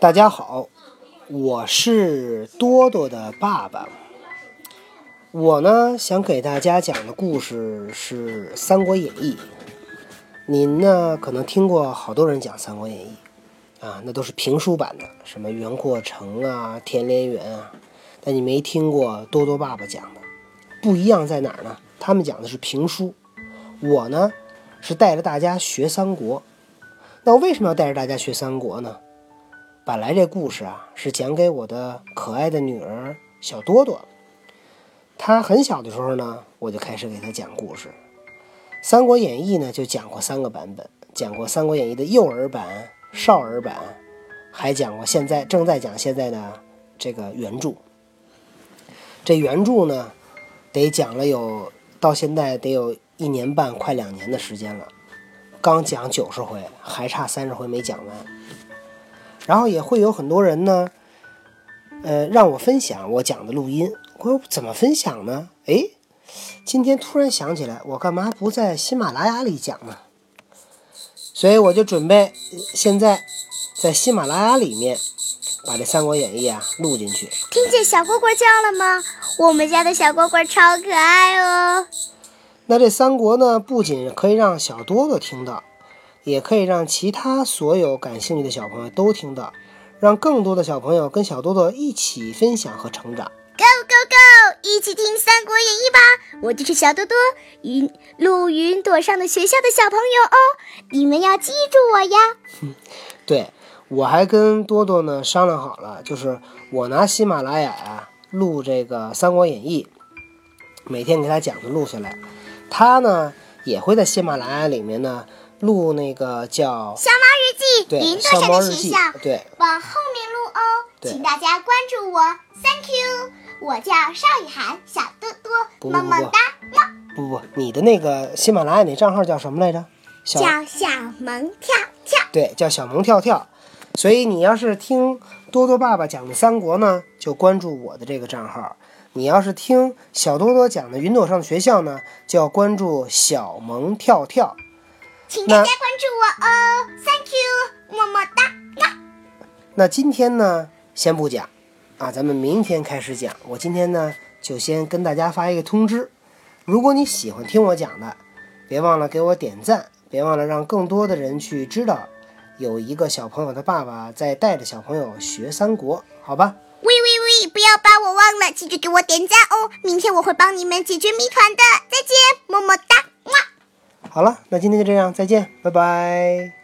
大家好，我是多多的爸爸。我呢想给大家讲的故事是《三国演义》。您呢可能听过好多人讲《三国演义》，啊，那都是评书版的，什么袁阔成啊、田连元啊，但你没听过多多爸爸讲的。不一样在哪儿呢？他们讲的是评书，我呢是带着大家学三国。那我为什么要带着大家学三国呢？本来这故事啊是讲给我的可爱的女儿小多多。她很小的时候呢，我就开始给她讲故事。《三国演义》呢就讲过三个版本，讲过《三国演义》的幼儿版、少儿版，还讲过现在正在讲现在的这个原著。这原著呢，得讲了有到现在得有一年半，快两年的时间了。刚讲九十回，还差三十回没讲完。然后也会有很多人呢，呃，让我分享我讲的录音。我说怎么分享呢？哎，今天突然想起来，我干嘛不在喜马拉雅里讲呢？所以我就准备现在在喜马拉雅里面把这《三国演义》啊录进去。听见小蝈蝈叫了吗？我们家的小蝈蝈超可爱哦。那这三国呢，不仅可以让小多多听到。也可以让其他所有感兴趣的小朋友都听到，让更多的小朋友跟小多多一起分享和成长。Go go go！一起听《三国演义》吧！我就是小多多，云陆云朵上的学校的小朋友哦，你们要记住我呀。对，我还跟多多呢商量好了，就是我拿喜马拉雅呀录这个《三国演义》，每天给他讲的录下来，他呢也会在喜马拉雅里面呢。录那个叫《小猫日记》，云朵上的学校，对，往后面录哦，请大家关注我，Thank you，我叫邵雨涵，小多多，么么哒，么。不不，你的那个喜马拉雅那账号叫什么来着？叫小萌跳跳。对，叫小萌跳跳。所以你要是听多多爸爸讲的三国呢，就关注我的这个账号；你要是听小多多讲的云朵上的学校呢，就要关注小萌跳跳。请大家关注我哦，Thank you，么么哒。那今天呢，先不讲啊，咱们明天开始讲。我今天呢，就先跟大家发一个通知：如果你喜欢听我讲的，别忘了给我点赞，别忘了让更多的人去知道，有一个小朋友的爸爸在带着小朋友学三国，好吧？喂喂喂，不要把我忘了，记得给我点赞哦！明天我会帮你们解决谜团的，再见。好了，那今天就这样，再见，拜拜。